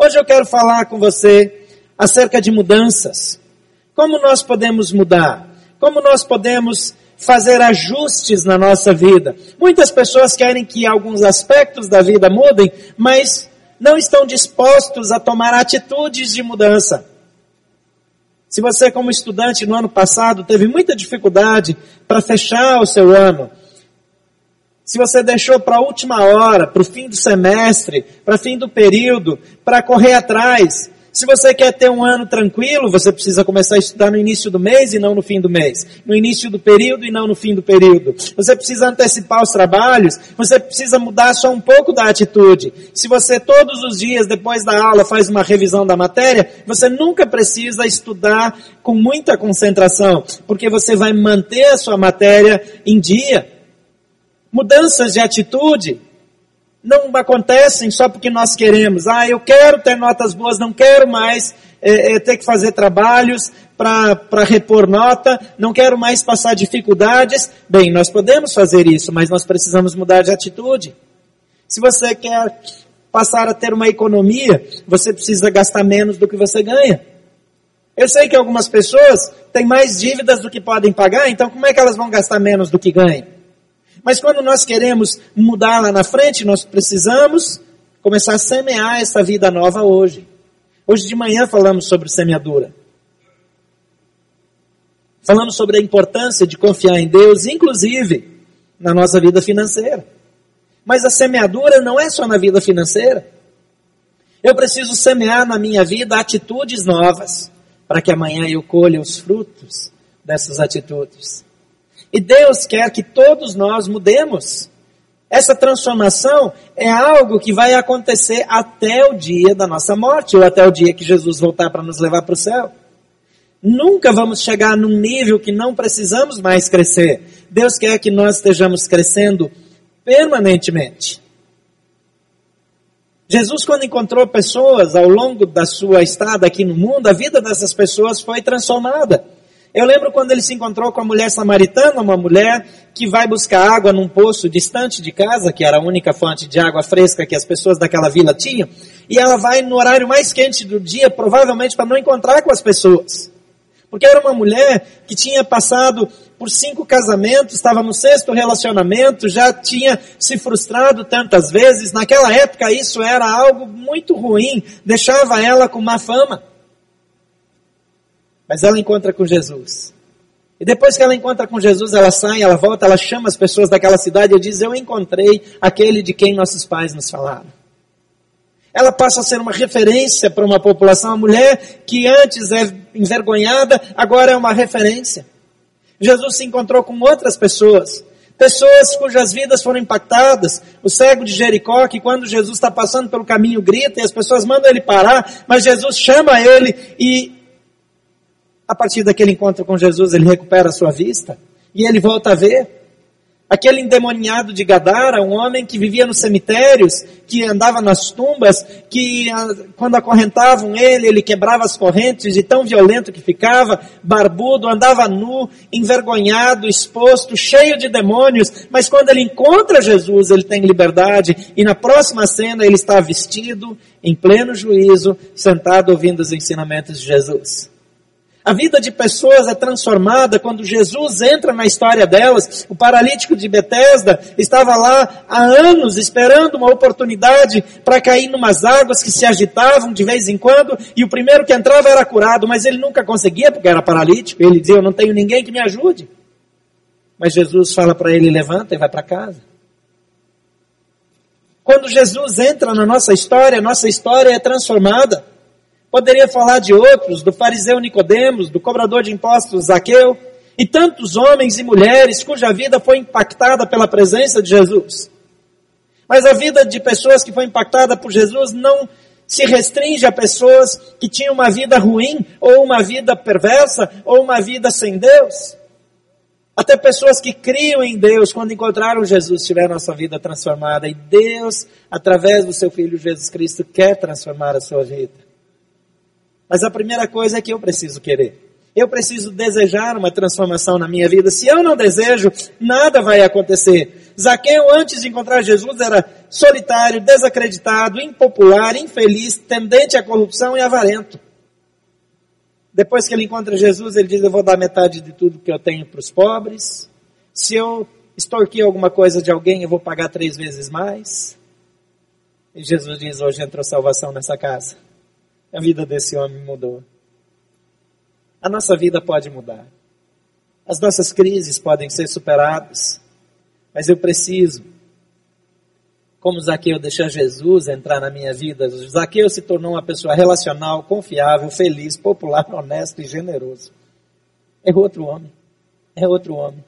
Hoje eu quero falar com você acerca de mudanças. Como nós podemos mudar? Como nós podemos fazer ajustes na nossa vida? Muitas pessoas querem que alguns aspectos da vida mudem, mas não estão dispostos a tomar atitudes de mudança. Se você, como estudante no ano passado, teve muita dificuldade para fechar o seu ano, se você deixou para a última hora, para o fim do semestre, para o fim do período, para correr atrás, se você quer ter um ano tranquilo, você precisa começar a estudar no início do mês e não no fim do mês. No início do período e não no fim do período. Você precisa antecipar os trabalhos, você precisa mudar só um pouco da atitude. Se você todos os dias depois da aula faz uma revisão da matéria, você nunca precisa estudar com muita concentração, porque você vai manter a sua matéria em dia. Mudanças de atitude não acontecem só porque nós queremos. Ah, eu quero ter notas boas, não quero mais é, é, ter que fazer trabalhos para repor nota, não quero mais passar dificuldades. Bem, nós podemos fazer isso, mas nós precisamos mudar de atitude. Se você quer passar a ter uma economia, você precisa gastar menos do que você ganha. Eu sei que algumas pessoas têm mais dívidas do que podem pagar, então como é que elas vão gastar menos do que ganham? Mas quando nós queremos mudar lá na frente, nós precisamos começar a semear essa vida nova hoje. Hoje de manhã falamos sobre semeadura. Falamos sobre a importância de confiar em Deus, inclusive na nossa vida financeira. Mas a semeadura não é só na vida financeira. Eu preciso semear na minha vida atitudes novas, para que amanhã eu colha os frutos dessas atitudes. E Deus quer que todos nós mudemos. Essa transformação é algo que vai acontecer até o dia da nossa morte, ou até o dia que Jesus voltar para nos levar para o céu. Nunca vamos chegar num nível que não precisamos mais crescer. Deus quer que nós estejamos crescendo permanentemente. Jesus, quando encontrou pessoas ao longo da sua estada aqui no mundo, a vida dessas pessoas foi transformada. Eu lembro quando ele se encontrou com a mulher samaritana, uma mulher que vai buscar água num poço distante de casa, que era a única fonte de água fresca que as pessoas daquela vila tinham, e ela vai no horário mais quente do dia, provavelmente para não encontrar com as pessoas. Porque era uma mulher que tinha passado por cinco casamentos, estava no sexto relacionamento, já tinha se frustrado tantas vezes. Naquela época isso era algo muito ruim, deixava ela com má fama. Mas ela encontra com Jesus. E depois que ela encontra com Jesus, ela sai, ela volta, ela chama as pessoas daquela cidade e diz: Eu encontrei aquele de quem nossos pais nos falaram. Ela passa a ser uma referência para uma população, uma mulher que antes é envergonhada, agora é uma referência. Jesus se encontrou com outras pessoas, pessoas cujas vidas foram impactadas. O cego de Jericó, que quando Jesus está passando pelo caminho grita e as pessoas mandam ele parar, mas Jesus chama ele e a partir daquele encontro com Jesus, ele recupera a sua vista e ele volta a ver. Aquele endemoniado de Gadara, um homem que vivia nos cemitérios, que andava nas tumbas, que ah, quando acorrentavam ele, ele quebrava as correntes de tão violento que ficava, barbudo, andava nu, envergonhado, exposto, cheio de demônios, mas quando ele encontra Jesus, ele tem liberdade, e na próxima cena ele está vestido, em pleno juízo, sentado ouvindo os ensinamentos de Jesus. A vida de pessoas é transformada quando Jesus entra na história delas. O paralítico de Betesda estava lá há anos esperando uma oportunidade para cair numas águas que se agitavam de vez em quando e o primeiro que entrava era curado, mas ele nunca conseguia porque era paralítico. Ele dizia: "Eu não tenho ninguém que me ajude". Mas Jesus fala para ele: "Levanta e vai para casa". Quando Jesus entra na nossa história, nossa história é transformada. Poderia falar de outros, do fariseu Nicodemos, do cobrador de impostos Zaqueu, e tantos homens e mulheres cuja vida foi impactada pela presença de Jesus. Mas a vida de pessoas que foi impactada por Jesus não se restringe a pessoas que tinham uma vida ruim, ou uma vida perversa, ou uma vida sem Deus. Até pessoas que criam em Deus, quando encontraram Jesus, tiveram a sua vida transformada. E Deus, através do seu Filho Jesus Cristo, quer transformar a sua vida. Mas a primeira coisa é que eu preciso querer. Eu preciso desejar uma transformação na minha vida. Se eu não desejo, nada vai acontecer. Zaqueu, antes de encontrar Jesus, era solitário, desacreditado, impopular, infeliz, tendente à corrupção e avarento. Depois que ele encontra Jesus, ele diz: Eu vou dar metade de tudo que eu tenho para os pobres. Se eu extorquir alguma coisa de alguém, eu vou pagar três vezes mais. E Jesus diz: Hoje entrou salvação nessa casa. A vida desse homem mudou. A nossa vida pode mudar. As nossas crises podem ser superadas. Mas eu preciso como Zaqueu deixar Jesus entrar na minha vida. Zaqueu se tornou uma pessoa relacional, confiável, feliz, popular, honesto e generoso. É outro homem. É outro homem.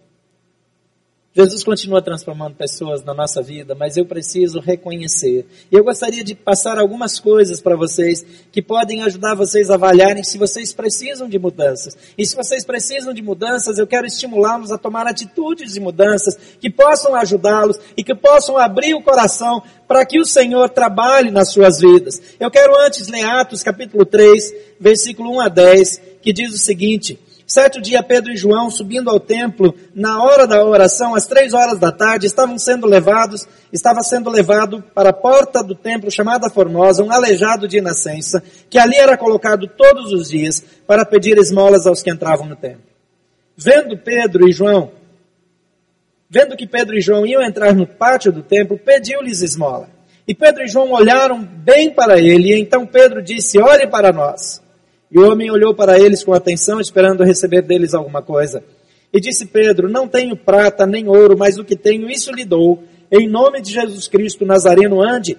Jesus continua transformando pessoas na nossa vida, mas eu preciso reconhecer. E eu gostaria de passar algumas coisas para vocês que podem ajudar vocês a avaliarem se vocês precisam de mudanças. E se vocês precisam de mudanças, eu quero estimulá-los a tomar atitudes de mudanças que possam ajudá-los e que possam abrir o coração para que o Senhor trabalhe nas suas vidas. Eu quero antes ler Atos capítulo 3, versículo 1 a 10, que diz o seguinte: Certo dia, Pedro e João, subindo ao templo, na hora da oração, às três horas da tarde, estavam sendo levados, estava sendo levado para a porta do templo chamada Formosa, um aleijado de nascença, que ali era colocado todos os dias para pedir esmolas aos que entravam no templo. Vendo Pedro e João, vendo que Pedro e João iam entrar no pátio do templo, pediu-lhes esmola. E Pedro e João olharam bem para ele, e então Pedro disse, olhe para nós. E o homem olhou para eles com atenção, esperando receber deles alguma coisa. E disse Pedro: Não tenho prata nem ouro, mas o que tenho, isso lhe dou. Em nome de Jesus Cristo Nazareno, ande.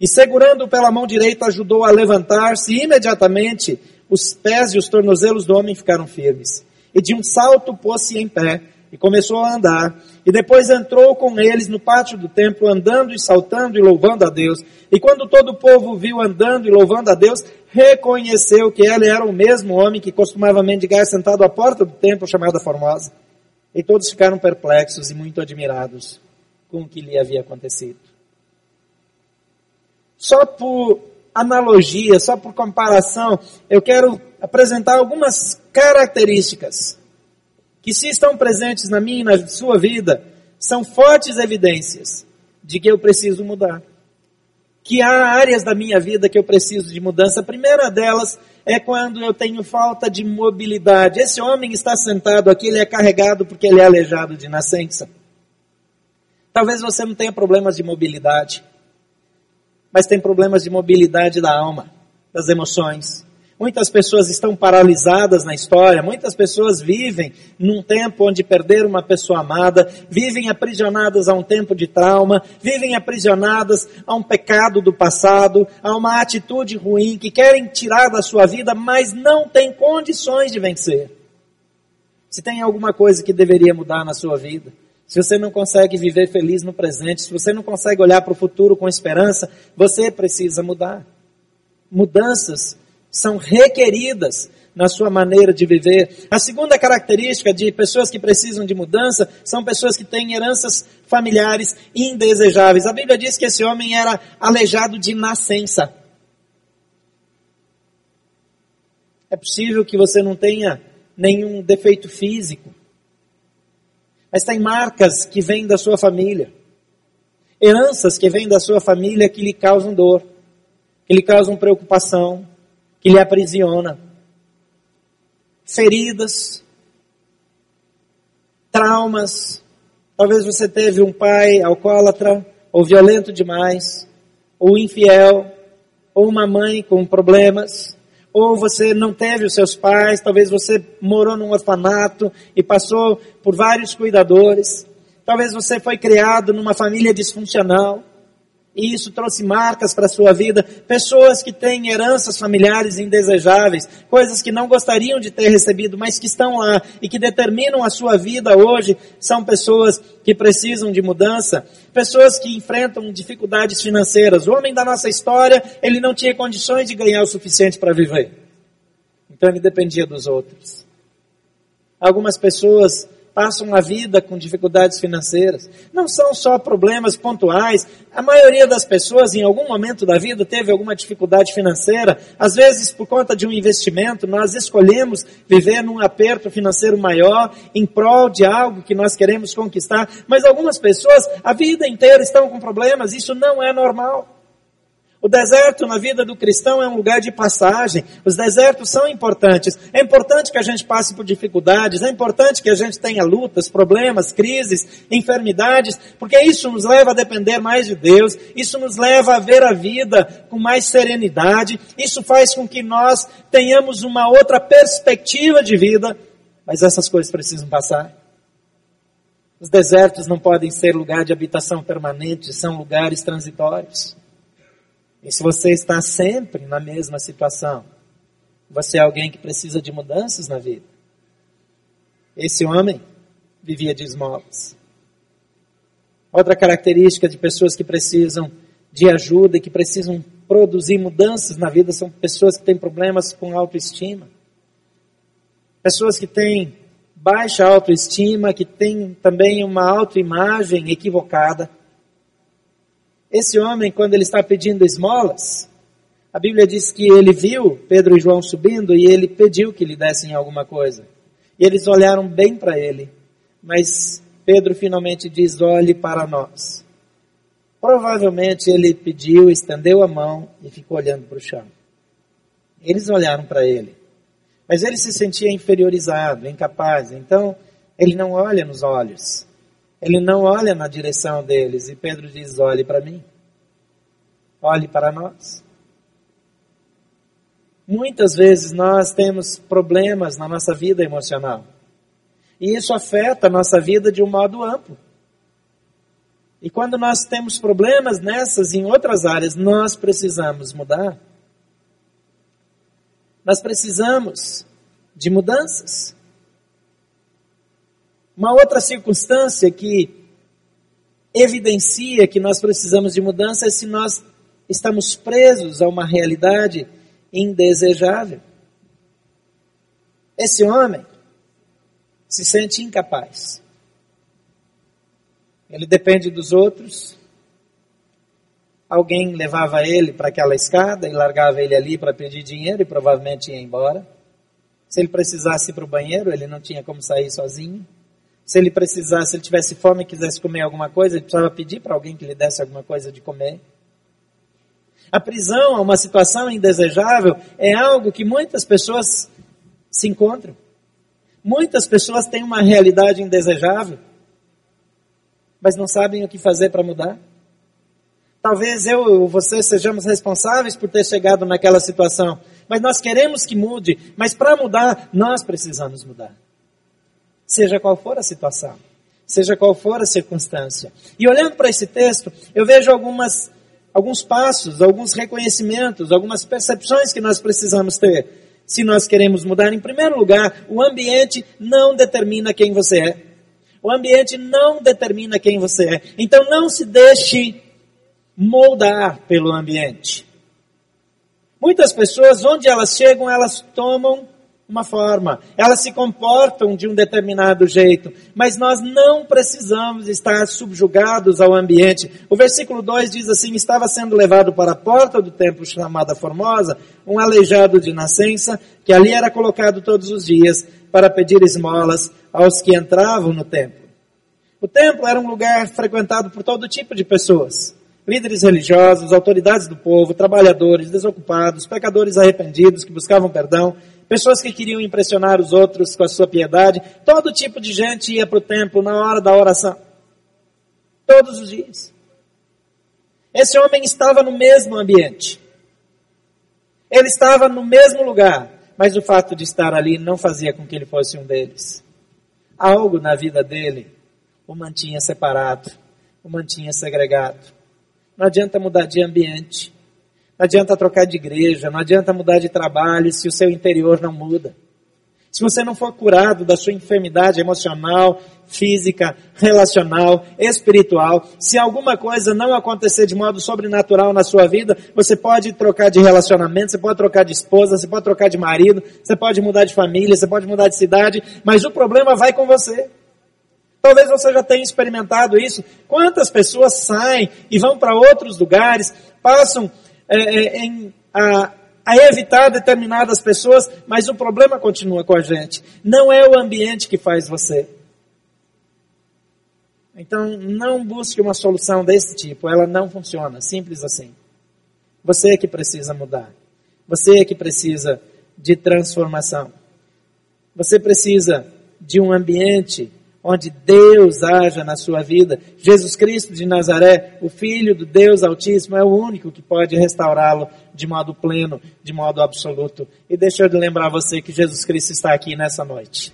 E segurando-o pela mão direita, ajudou a levantar-se, e imediatamente os pés e os tornozelos do homem ficaram firmes. E de um salto pôs-se em pé e começou a andar. E depois entrou com eles no pátio do templo, andando e saltando e louvando a Deus. E quando todo o povo viu andando e louvando a Deus, reconheceu que ele era o mesmo homem que costumava mendigar sentado à porta do templo chamada Formosa. E todos ficaram perplexos e muito admirados com o que lhe havia acontecido. Só por analogia, só por comparação, eu quero apresentar algumas características que se estão presentes na minha e na sua vida, são fortes evidências de que eu preciso mudar. Que há áreas da minha vida que eu preciso de mudança. A primeira delas é quando eu tenho falta de mobilidade. Esse homem está sentado aqui, ele é carregado porque ele é aleijado de nascença. Talvez você não tenha problemas de mobilidade, mas tem problemas de mobilidade da alma, das emoções, Muitas pessoas estão paralisadas na história, muitas pessoas vivem num tempo onde perderam uma pessoa amada, vivem aprisionadas a um tempo de trauma, vivem aprisionadas a um pecado do passado, a uma atitude ruim que querem tirar da sua vida, mas não têm condições de vencer. Se tem alguma coisa que deveria mudar na sua vida, se você não consegue viver feliz no presente, se você não consegue olhar para o futuro com esperança, você precisa mudar. Mudanças são requeridas na sua maneira de viver. A segunda característica de pessoas que precisam de mudança são pessoas que têm heranças familiares indesejáveis. A Bíblia diz que esse homem era aleijado de nascença. É possível que você não tenha nenhum defeito físico, mas tem marcas que vêm da sua família, heranças que vêm da sua família que lhe causam dor, que lhe causam preocupação, que lhe aprisiona. Feridas, traumas. Talvez você teve um pai alcoólatra, ou violento demais, ou infiel, ou uma mãe com problemas, ou você não teve os seus pais, talvez você morou num orfanato e passou por vários cuidadores. Talvez você foi criado numa família disfuncional e isso trouxe marcas para a sua vida. Pessoas que têm heranças familiares indesejáveis, coisas que não gostariam de ter recebido, mas que estão lá e que determinam a sua vida hoje, são pessoas que precisam de mudança, pessoas que enfrentam dificuldades financeiras. O homem da nossa história, ele não tinha condições de ganhar o suficiente para viver. Então ele dependia dos outros. Algumas pessoas passam a vida com dificuldades financeiras. Não são só problemas pontuais. A maioria das pessoas, em algum momento da vida, teve alguma dificuldade financeira. Às vezes, por conta de um investimento, nós escolhemos viver num aperto financeiro maior em prol de algo que nós queremos conquistar. Mas algumas pessoas, a vida inteira, estão com problemas. Isso não é normal. O deserto na vida do cristão é um lugar de passagem. Os desertos são importantes. É importante que a gente passe por dificuldades, é importante que a gente tenha lutas, problemas, crises, enfermidades, porque isso nos leva a depender mais de Deus, isso nos leva a ver a vida com mais serenidade, isso faz com que nós tenhamos uma outra perspectiva de vida, mas essas coisas precisam passar. Os desertos não podem ser lugar de habitação permanente, são lugares transitórios. E se você está sempre na mesma situação, você é alguém que precisa de mudanças na vida. Esse homem vivia de esmolas. Outra característica de pessoas que precisam de ajuda e que precisam produzir mudanças na vida são pessoas que têm problemas com autoestima. Pessoas que têm baixa autoestima, que têm também uma autoimagem equivocada. Esse homem, quando ele está pedindo esmolas, a Bíblia diz que ele viu Pedro e João subindo e ele pediu que lhe dessem alguma coisa. E eles olharam bem para ele, mas Pedro finalmente diz: olhe para nós. Provavelmente ele pediu, estendeu a mão e ficou olhando para o chão. Eles olharam para ele, mas ele se sentia inferiorizado, incapaz. Então ele não olha nos olhos. Ele não olha na direção deles e Pedro diz: olhe para mim, olhe para nós. Muitas vezes nós temos problemas na nossa vida emocional. E isso afeta a nossa vida de um modo amplo. E quando nós temos problemas nessas e em outras áreas, nós precisamos mudar. Nós precisamos de mudanças. Uma outra circunstância que evidencia que nós precisamos de mudança é se nós estamos presos a uma realidade indesejável. Esse homem se sente incapaz. Ele depende dos outros. Alguém levava ele para aquela escada e largava ele ali para pedir dinheiro e provavelmente ia embora. Se ele precisasse ir para o banheiro, ele não tinha como sair sozinho. Se ele precisasse, se ele tivesse fome e quisesse comer alguma coisa, ele precisava pedir para alguém que lhe desse alguma coisa de comer. A prisão é uma situação indesejável, é algo que muitas pessoas se encontram. Muitas pessoas têm uma realidade indesejável, mas não sabem o que fazer para mudar. Talvez eu ou você sejamos responsáveis por ter chegado naquela situação, mas nós queremos que mude, mas para mudar, nós precisamos mudar seja qual for a situação, seja qual for a circunstância. E olhando para esse texto, eu vejo algumas, alguns passos, alguns reconhecimentos, algumas percepções que nós precisamos ter. Se nós queremos mudar, em primeiro lugar, o ambiente não determina quem você é. O ambiente não determina quem você é. Então não se deixe moldar pelo ambiente. Muitas pessoas, onde elas chegam, elas tomam uma forma, elas se comportam de um determinado jeito, mas nós não precisamos estar subjugados ao ambiente. O versículo 2 diz assim: Estava sendo levado para a porta do templo chamada Formosa, um aleijado de nascença, que ali era colocado todos os dias para pedir esmolas aos que entravam no templo. O templo era um lugar frequentado por todo tipo de pessoas. Líderes religiosos, autoridades do povo, trabalhadores, desocupados, pecadores arrependidos que buscavam perdão, pessoas que queriam impressionar os outros com a sua piedade. Todo tipo de gente ia para o templo na hora da oração. Todos os dias. Esse homem estava no mesmo ambiente. Ele estava no mesmo lugar, mas o fato de estar ali não fazia com que ele fosse um deles. Algo na vida dele o mantinha separado, o mantinha segregado. Não adianta mudar de ambiente. Não adianta trocar de igreja, não adianta mudar de trabalho se o seu interior não muda. Se você não for curado da sua enfermidade emocional, física, relacional, espiritual, se alguma coisa não acontecer de modo sobrenatural na sua vida, você pode trocar de relacionamento, você pode trocar de esposa, você pode trocar de marido, você pode mudar de família, você pode mudar de cidade, mas o problema vai com você. Talvez você já tenha experimentado isso. Quantas pessoas saem e vão para outros lugares, passam é, é, em, a, a evitar determinadas pessoas, mas o problema continua com a gente. Não é o ambiente que faz você. Então, não busque uma solução desse tipo, ela não funciona, simples assim. Você é que precisa mudar. Você é que precisa de transformação. Você precisa de um ambiente onde Deus haja na sua vida. Jesus Cristo de Nazaré, o Filho do Deus Altíssimo, é o único que pode restaurá-lo de modo pleno, de modo absoluto. E deixa eu lembrar você que Jesus Cristo está aqui nessa noite.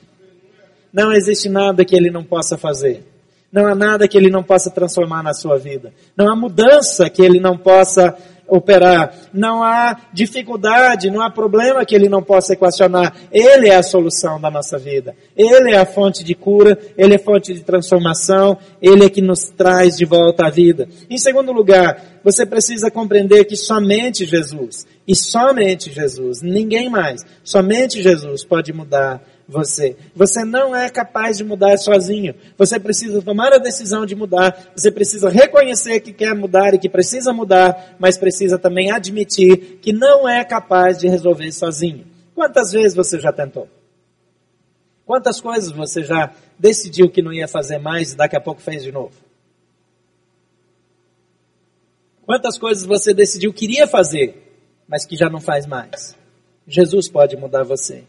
Não existe nada que Ele não possa fazer. Não há nada que Ele não possa transformar na sua vida. Não há mudança que Ele não possa operar. Não há dificuldade, não há problema que ele não possa equacionar. Ele é a solução da nossa vida. Ele é a fonte de cura, ele é fonte de transformação, ele é que nos traz de volta à vida. Em segundo lugar, você precisa compreender que somente Jesus, e somente Jesus, ninguém mais, somente Jesus pode mudar você. Você não é capaz de mudar sozinho. Você precisa tomar a decisão de mudar. Você precisa reconhecer que quer mudar e que precisa mudar, mas precisa também admitir que não é capaz de resolver sozinho. Quantas vezes você já tentou? Quantas coisas você já decidiu que não ia fazer mais e daqui a pouco fez de novo? Quantas coisas você decidiu que iria fazer, mas que já não faz mais? Jesus pode mudar você.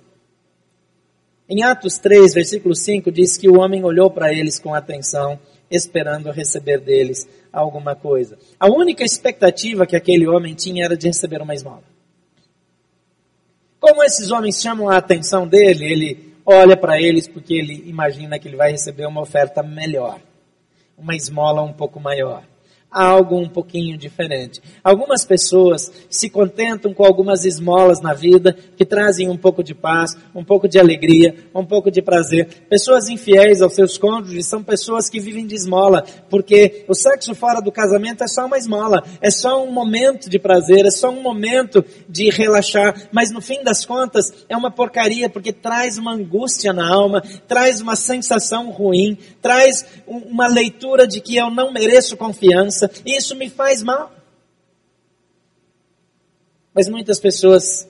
Em Atos 3, versículo 5, diz que o homem olhou para eles com atenção, esperando receber deles alguma coisa. A única expectativa que aquele homem tinha era de receber uma esmola. Como esses homens chamam a atenção dele, ele olha para eles porque ele imagina que ele vai receber uma oferta melhor, uma esmola um pouco maior algo um pouquinho diferente. Algumas pessoas se contentam com algumas esmolas na vida que trazem um pouco de paz, um pouco de alegria, um pouco de prazer. Pessoas infiéis aos seus cônjuges são pessoas que vivem de esmola, porque o sexo fora do casamento é só uma esmola, é só um momento de prazer, é só um momento de relaxar, mas no fim das contas é uma porcaria porque traz uma angústia na alma, traz uma sensação ruim, traz uma leitura de que eu não mereço confiança isso me faz mal. Mas muitas pessoas,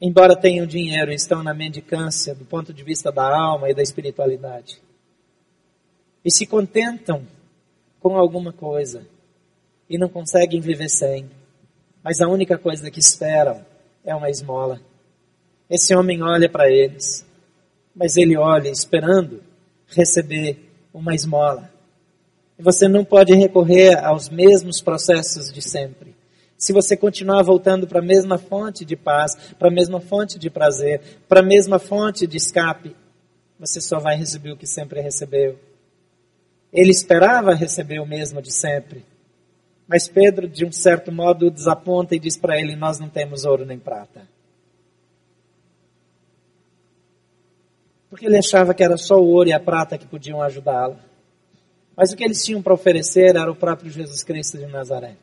embora tenham dinheiro, estão na mendicância do ponto de vista da alma e da espiritualidade. E se contentam com alguma coisa e não conseguem viver sem. Mas a única coisa que esperam é uma esmola. Esse homem olha para eles, mas ele olha esperando receber uma esmola. Você não pode recorrer aos mesmos processos de sempre. Se você continuar voltando para a mesma fonte de paz, para a mesma fonte de prazer, para a mesma fonte de escape, você só vai receber o que sempre recebeu. Ele esperava receber o mesmo de sempre. Mas Pedro, de um certo modo, desaponta e diz para ele: Nós não temos ouro nem prata. Porque ele achava que era só o ouro e a prata que podiam ajudá-lo. Mas o que eles tinham para oferecer era o próprio Jesus Cristo de Nazaré.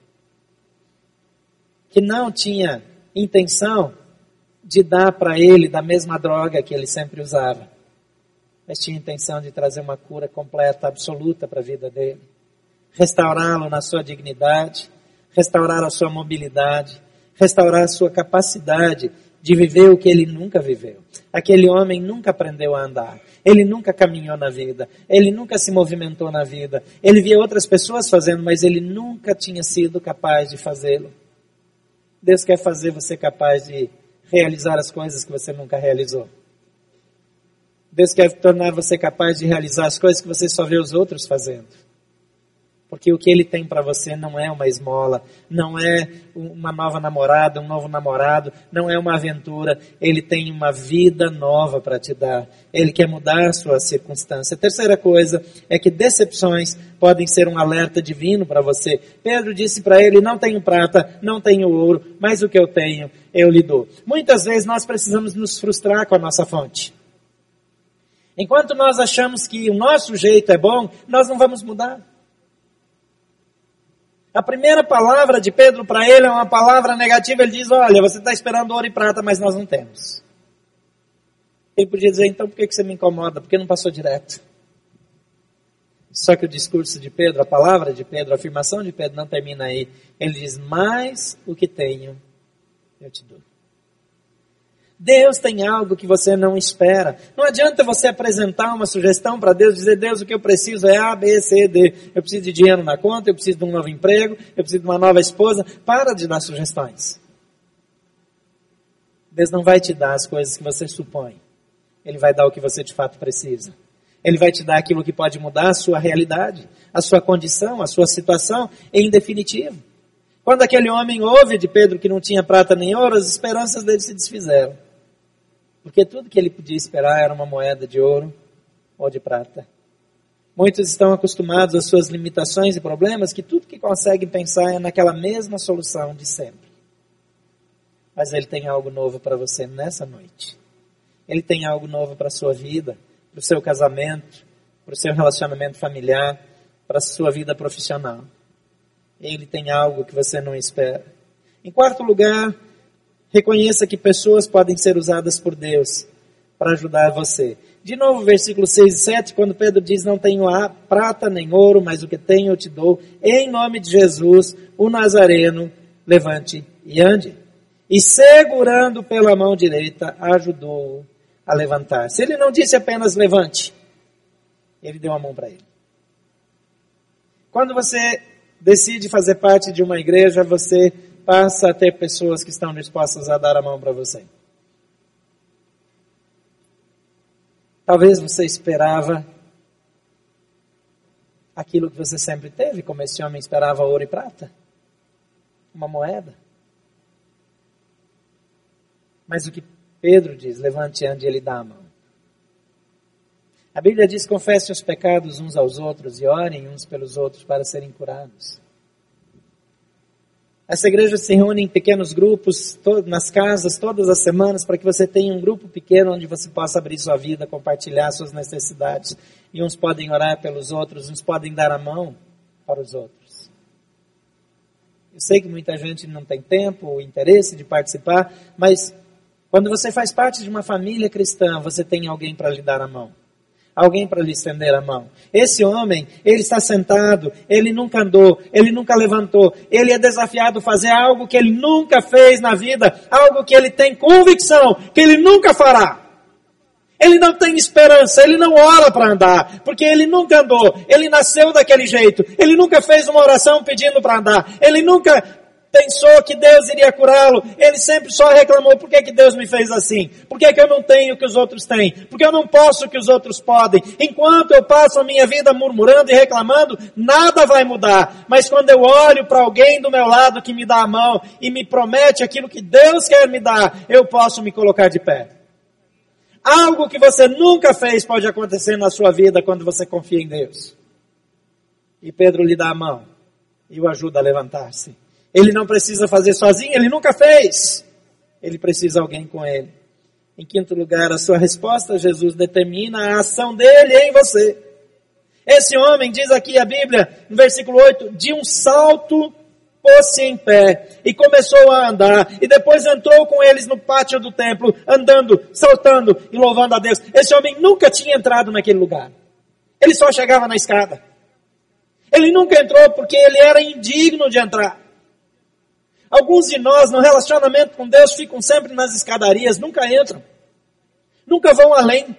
Que não tinha intenção de dar para ele da mesma droga que ele sempre usava, mas tinha intenção de trazer uma cura completa, absoluta para a vida dele. Restaurá-lo na sua dignidade, restaurar a sua mobilidade, restaurar a sua capacidade de viver o que ele nunca viveu. Aquele homem nunca aprendeu a andar. Ele nunca caminhou na vida. Ele nunca se movimentou na vida. Ele via outras pessoas fazendo, mas ele nunca tinha sido capaz de fazê-lo. Deus quer fazer você capaz de realizar as coisas que você nunca realizou. Deus quer tornar você capaz de realizar as coisas que você só vê os outros fazendo. Porque o que ele tem para você não é uma esmola, não é uma nova namorada, um novo namorado, não é uma aventura. Ele tem uma vida nova para te dar. Ele quer mudar sua circunstância. A terceira coisa é que decepções podem ser um alerta divino para você. Pedro disse para ele: Não tenho prata, não tenho ouro, mas o que eu tenho eu lhe dou. Muitas vezes nós precisamos nos frustrar com a nossa fonte. Enquanto nós achamos que o nosso jeito é bom, nós não vamos mudar. A primeira palavra de Pedro para ele é uma palavra negativa. Ele diz: Olha, você está esperando ouro e prata, mas nós não temos. Ele podia dizer: Então por que você me incomoda? Porque não passou direto. Só que o discurso de Pedro, a palavra de Pedro, a afirmação de Pedro não termina aí. Ele diz: Mais o que tenho, eu te dou. Deus tem algo que você não espera. Não adianta você apresentar uma sugestão para Deus, dizer, Deus, o que eu preciso é A, B, C, D. Eu preciso de dinheiro na conta, eu preciso de um novo emprego, eu preciso de uma nova esposa. Para de dar sugestões. Deus não vai te dar as coisas que você supõe. Ele vai dar o que você de fato precisa. Ele vai te dar aquilo que pode mudar a sua realidade, a sua condição, a sua situação, em definitivo. Quando aquele homem ouve de Pedro que não tinha prata nem ouro, as esperanças dele se desfizeram. Porque tudo que ele podia esperar era uma moeda de ouro ou de prata. Muitos estão acostumados às suas limitações e problemas, que tudo que conseguem pensar é naquela mesma solução de sempre. Mas ele tem algo novo para você nessa noite. Ele tem algo novo para a sua vida, para o seu casamento, para o seu relacionamento familiar, para a sua vida profissional. Ele tem algo que você não espera. Em quarto lugar, Reconheça que pessoas podem ser usadas por Deus para ajudar você. De novo, versículo 6 e 7, quando Pedro diz: Não tenho prata nem ouro, mas o que tenho eu te dou. Em nome de Jesus, o Nazareno, levante e ande. E segurando pela mão direita, ajudou a levantar. Se ele não disse apenas levante, ele deu a mão para ele. Quando você decide fazer parte de uma igreja, você passa a ter pessoas que estão dispostas a dar a mão para você. Talvez você esperava aquilo que você sempre teve, como esse homem esperava ouro e prata uma moeda. Mas o que Pedro diz, levante e ande, ele dá a mão. A Bíblia diz: confessem os pecados uns aos outros e orem uns pelos outros para serem curados. Essa igreja se reúne em pequenos grupos, nas casas, todas as semanas, para que você tenha um grupo pequeno onde você possa abrir sua vida, compartilhar suas necessidades. E uns podem orar pelos outros, uns podem dar a mão para os outros. Eu sei que muita gente não tem tempo ou interesse de participar, mas quando você faz parte de uma família cristã, você tem alguém para lhe dar a mão alguém para lhe estender a mão. Esse homem, ele está sentado, ele nunca andou, ele nunca levantou, ele é desafiado a fazer algo que ele nunca fez na vida, algo que ele tem convicção que ele nunca fará. Ele não tem esperança, ele não ora para andar, porque ele nunca andou, ele nasceu daquele jeito, ele nunca fez uma oração pedindo para andar, ele nunca pensou que Deus iria curá-lo, ele sempre só reclamou, por que, que Deus me fez assim? Por que, que eu não tenho o que os outros têm? Por que eu não posso o que os outros podem? Enquanto eu passo a minha vida murmurando e reclamando, nada vai mudar. Mas quando eu olho para alguém do meu lado que me dá a mão e me promete aquilo que Deus quer me dar, eu posso me colocar de pé. Algo que você nunca fez pode acontecer na sua vida quando você confia em Deus. E Pedro lhe dá a mão e o ajuda a levantar-se. Ele não precisa fazer sozinho, ele nunca fez. Ele precisa alguém com ele. Em quinto lugar, a sua resposta, Jesus determina a ação dele em você. Esse homem, diz aqui a Bíblia, no versículo 8, de um salto pôs-se em pé e começou a andar, e depois entrou com eles no pátio do templo, andando, saltando e louvando a Deus. Esse homem nunca tinha entrado naquele lugar. Ele só chegava na escada. Ele nunca entrou porque ele era indigno de entrar. Alguns de nós, no relacionamento com Deus, ficam sempre nas escadarias, nunca entram. Nunca vão além.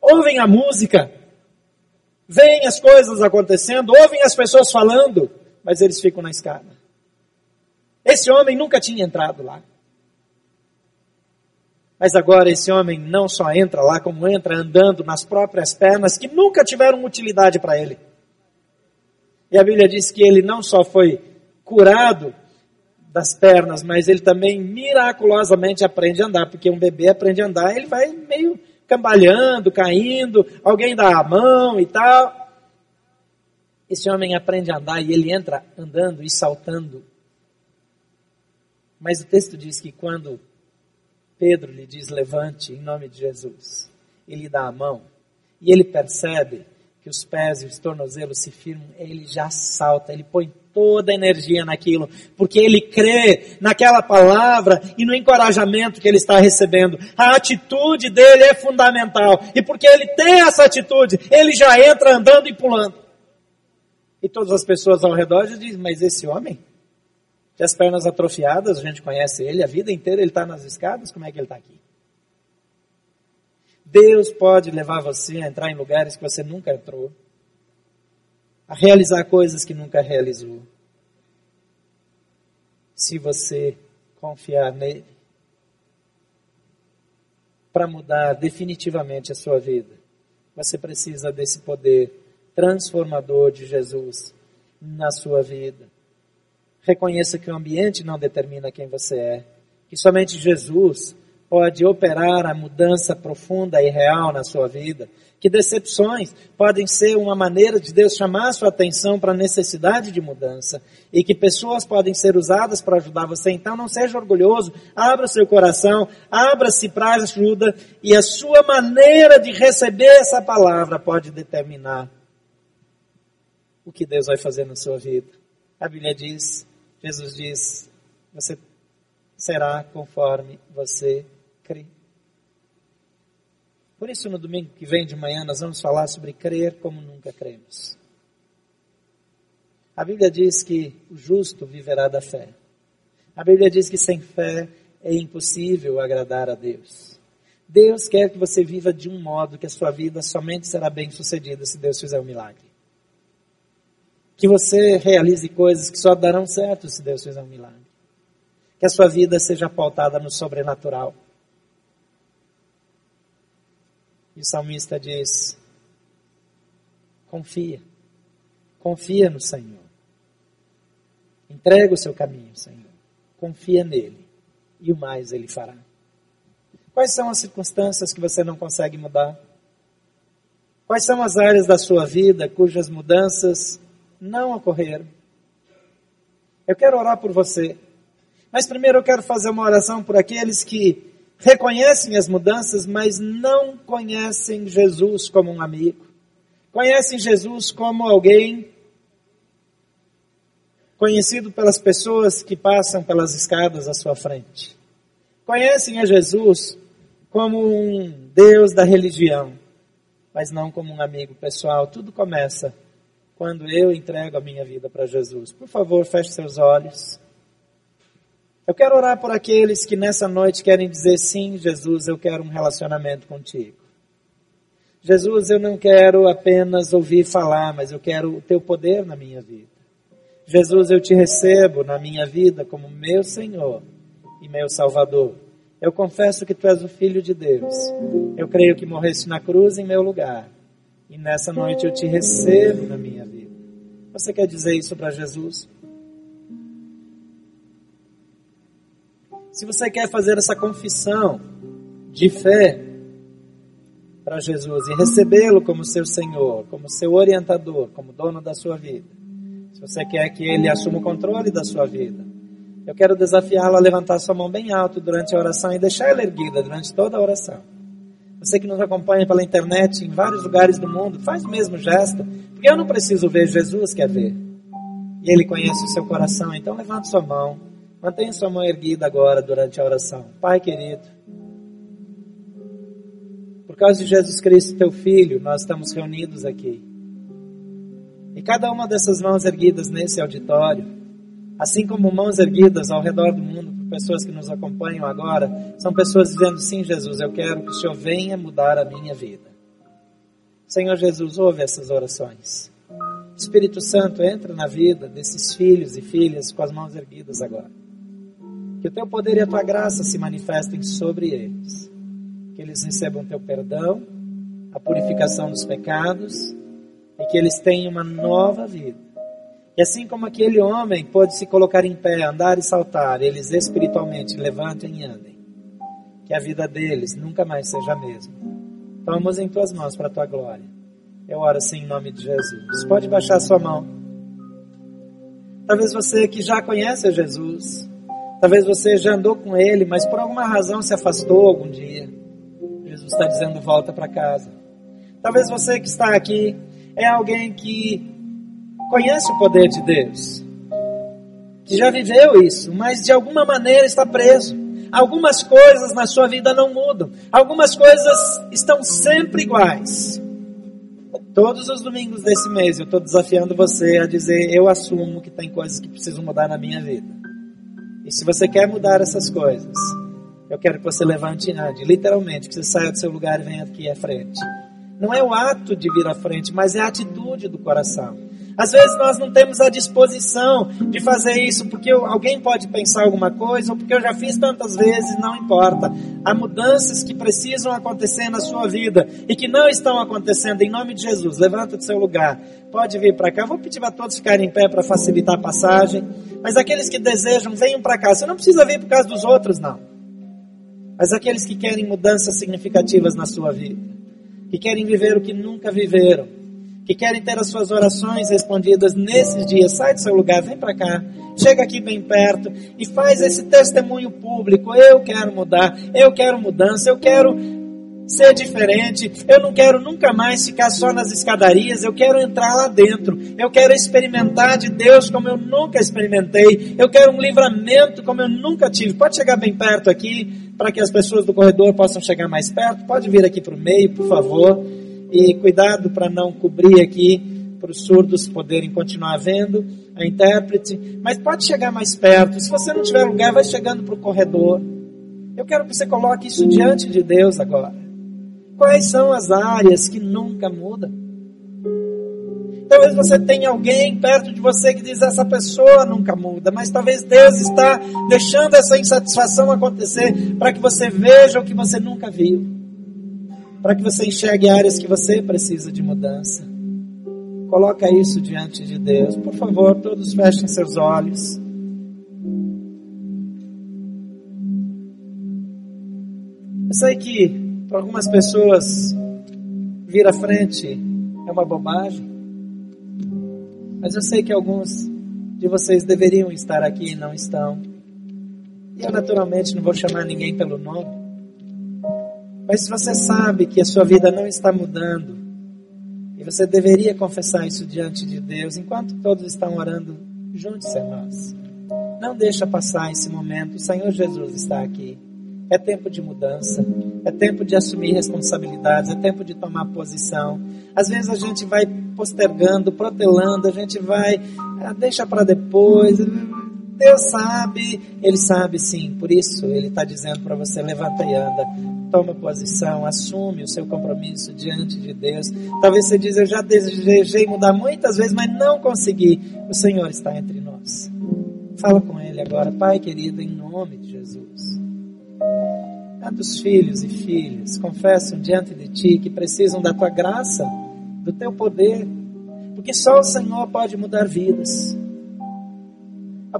Ouvem a música, veem as coisas acontecendo, ouvem as pessoas falando, mas eles ficam na escada. Esse homem nunca tinha entrado lá. Mas agora esse homem não só entra lá, como entra andando nas próprias pernas que nunca tiveram utilidade para ele. E a Bíblia diz que ele não só foi curado das pernas, mas ele também miraculosamente aprende a andar, porque um bebê aprende a andar, ele vai meio cambalhando, caindo, alguém dá a mão e tal. Esse homem aprende a andar e ele entra andando e saltando. Mas o texto diz que quando Pedro lhe diz levante em nome de Jesus, ele dá a mão e ele percebe que os pés e os tornozelos se firmam, ele já salta, ele põe toda a energia naquilo, porque ele crê naquela palavra e no encorajamento que ele está recebendo. A atitude dele é fundamental, e porque ele tem essa atitude, ele já entra andando e pulando. E todas as pessoas ao redor dizem, mas esse homem? Tem as pernas atrofiadas, a gente conhece ele, a vida inteira ele está nas escadas, como é que ele está aqui? Deus pode levar você a entrar em lugares que você nunca entrou, a realizar coisas que nunca realizou. Se você confiar nele para mudar definitivamente a sua vida, você precisa desse poder transformador de Jesus na sua vida. Reconheça que o ambiente não determina quem você é, que somente Jesus pode operar a mudança profunda e real na sua vida, que decepções podem ser uma maneira de Deus chamar sua atenção para a necessidade de mudança. E que pessoas podem ser usadas para ajudar você. Então não seja orgulhoso, abra seu coração, abra-se para ajuda. E a sua maneira de receber essa palavra pode determinar o que Deus vai fazer na sua vida. A Bíblia diz, Jesus diz, você será conforme você crê. Por isso, no domingo que vem de manhã, nós vamos falar sobre crer como nunca cremos. A Bíblia diz que o justo viverá da fé. A Bíblia diz que sem fé é impossível agradar a Deus. Deus quer que você viva de um modo que a sua vida somente será bem sucedida se Deus fizer um milagre. Que você realize coisas que só darão certo se Deus fizer um milagre. Que a sua vida seja pautada no sobrenatural. E o salmista diz: confia, confia no Senhor. Entrega o seu caminho, Senhor. Confia nele e o mais ele fará. Quais são as circunstâncias que você não consegue mudar? Quais são as áreas da sua vida cujas mudanças não ocorreram? Eu quero orar por você. Mas primeiro eu quero fazer uma oração por aqueles que reconhecem as mudanças, mas não conhecem Jesus como um amigo. Conhecem Jesus como alguém conhecido pelas pessoas que passam pelas escadas à sua frente. Conhecem a Jesus como um Deus da religião, mas não como um amigo pessoal. Tudo começa quando eu entrego a minha vida para Jesus. Por favor, feche seus olhos. Eu quero orar por aqueles que nessa noite querem dizer sim, Jesus, eu quero um relacionamento contigo. Jesus, eu não quero apenas ouvir falar, mas eu quero o teu poder na minha vida. Jesus, eu te recebo na minha vida como meu Senhor e meu Salvador. Eu confesso que tu és o Filho de Deus. Eu creio que morreste na cruz em meu lugar. E nessa noite eu te recebo na minha vida. Você quer dizer isso para Jesus? Se você quer fazer essa confissão de fé para Jesus e recebê-lo como seu Senhor, como seu orientador, como dono da sua vida, se você quer que ele assuma o controle da sua vida, eu quero desafiá-lo a levantar sua mão bem alto durante a oração e deixar ela erguida durante toda a oração. Você que nos acompanha pela internet em vários lugares do mundo, faz o mesmo gesto, porque eu não preciso ver, Jesus quer ver. E Ele conhece o seu coração, então levante sua mão Mantenha sua mão erguida agora durante a oração. Pai querido, por causa de Jesus Cristo, teu Filho, nós estamos reunidos aqui. E cada uma dessas mãos erguidas nesse auditório, assim como mãos erguidas ao redor do mundo por pessoas que nos acompanham agora, são pessoas dizendo: Sim, Jesus, eu quero que o Senhor venha mudar a minha vida. Senhor Jesus, ouve essas orações. Espírito Santo, entra na vida desses filhos e filhas com as mãos erguidas agora. Que o teu poder e a tua graça se manifestem sobre eles. Que eles recebam teu perdão, a purificação dos pecados e que eles tenham uma nova vida. E assim como aquele homem pode se colocar em pé, andar e saltar, eles espiritualmente levantem e andem. Que a vida deles nunca mais seja a mesma. Toma-os em tuas mãos para a tua glória. Eu oro assim em nome de Jesus. Pode baixar sua mão. Talvez você que já conhece Jesus, Talvez você já andou com ele, mas por alguma razão se afastou algum dia. Jesus está dizendo: volta para casa. Talvez você que está aqui é alguém que conhece o poder de Deus, que já viveu isso, mas de alguma maneira está preso. Algumas coisas na sua vida não mudam, algumas coisas estão sempre iguais. Todos os domingos desse mês eu estou desafiando você a dizer: eu assumo que tem coisas que precisam mudar na minha vida. E se você quer mudar essas coisas, eu quero que você levante e ande, literalmente, que você saia do seu lugar e venha aqui à frente. Não é o ato de vir à frente, mas é a atitude do coração. Às vezes nós não temos a disposição de fazer isso porque alguém pode pensar alguma coisa ou porque eu já fiz tantas vezes, não importa. Há mudanças que precisam acontecer na sua vida e que não estão acontecendo. Em nome de Jesus, levanta do seu lugar. Pode vir para cá. Vou pedir para todos ficarem em pé para facilitar a passagem. Mas aqueles que desejam, venham para cá. Você não precisa vir por causa dos outros, não. Mas aqueles que querem mudanças significativas na sua vida, que querem viver o que nunca viveram que querem ter as suas orações respondidas nesses dias, sai do seu lugar, vem para cá, chega aqui bem perto e faz esse testemunho público. Eu quero mudar, eu quero mudança, eu quero ser diferente. Eu não quero nunca mais ficar só nas escadarias, eu quero entrar lá dentro. Eu quero experimentar de Deus como eu nunca experimentei. Eu quero um livramento como eu nunca tive. Pode chegar bem perto aqui, para que as pessoas do corredor possam chegar mais perto. Pode vir aqui para o meio, por favor. E cuidado para não cobrir aqui, para os surdos poderem continuar vendo a intérprete. Mas pode chegar mais perto. Se você não tiver lugar, vai chegando para o corredor. Eu quero que você coloque isso diante de Deus agora. Quais são as áreas que nunca mudam? Talvez você tenha alguém perto de você que diz essa pessoa nunca muda, mas talvez Deus está deixando essa insatisfação acontecer para que você veja o que você nunca viu para que você enxergue áreas que você precisa de mudança. Coloca isso diante de Deus. Por favor, todos fechem seus olhos. Eu sei que para algumas pessoas vir à frente é uma bobagem, mas eu sei que alguns de vocês deveriam estar aqui e não estão. E eu naturalmente não vou chamar ninguém pelo nome. Mas se você sabe que a sua vida não está mudando, e você deveria confessar isso diante de Deus, enquanto todos estão orando, junte-se a nós. Não deixa passar esse momento, o Senhor Jesus está aqui. É tempo de mudança, é tempo de assumir responsabilidades, é tempo de tomar posição. Às vezes a gente vai postergando, protelando, a gente vai, ah, deixa para depois, Deus sabe, Ele sabe sim. Por isso Ele está dizendo para você: levanta e anda, toma posição, assume o seu compromisso diante de Deus. Talvez você diz: eu já desejei mudar muitas vezes, mas não consegui. O Senhor está entre nós. Fala com Ele agora, Pai querido, em nome de Jesus. Tantos filhos e filhas confessam diante de Ti que precisam da Tua graça, do Teu poder, porque só o Senhor pode mudar vidas.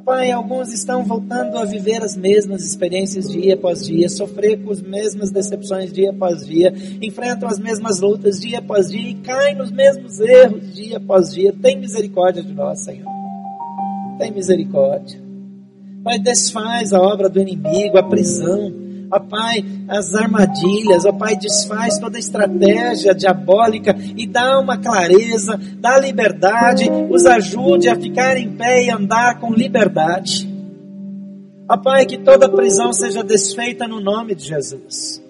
Pai, alguns estão voltando a viver as mesmas experiências dia após dia, sofrer com as mesmas decepções dia após dia, enfrentam as mesmas lutas dia após dia e caem nos mesmos erros dia após dia. Tem misericórdia de nós, Senhor. Tem misericórdia. Pai, desfaz a obra do inimigo, a prisão, ó Pai, as armadilhas, ó Pai, desfaz toda a estratégia diabólica e dá uma clareza, dá liberdade, os ajude a ficar em pé e andar com liberdade. Ó Pai, que toda prisão seja desfeita no nome de Jesus.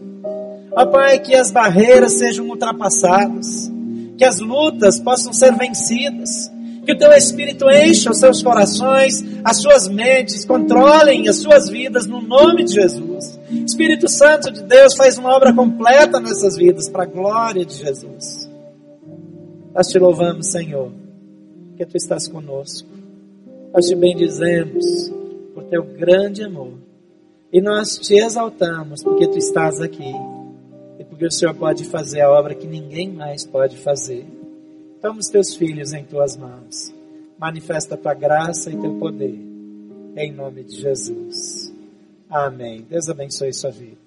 Ó Pai, que as barreiras sejam ultrapassadas, que as lutas possam ser vencidas, que o teu Espírito encha os seus corações, as suas mentes, controlem as suas vidas no nome de Jesus. Espírito Santo de Deus faz uma obra completa nessas vidas, para a glória de Jesus. Nós te louvamos, Senhor, que tu estás conosco. Nós te bendizemos por teu grande amor. E nós te exaltamos porque tu estás aqui. E porque o Senhor pode fazer a obra que ninguém mais pode fazer. Toma os teus filhos em tuas mãos. Manifesta a tua graça e teu poder. Em nome de Jesus. Amém. Deus abençoe sua vida.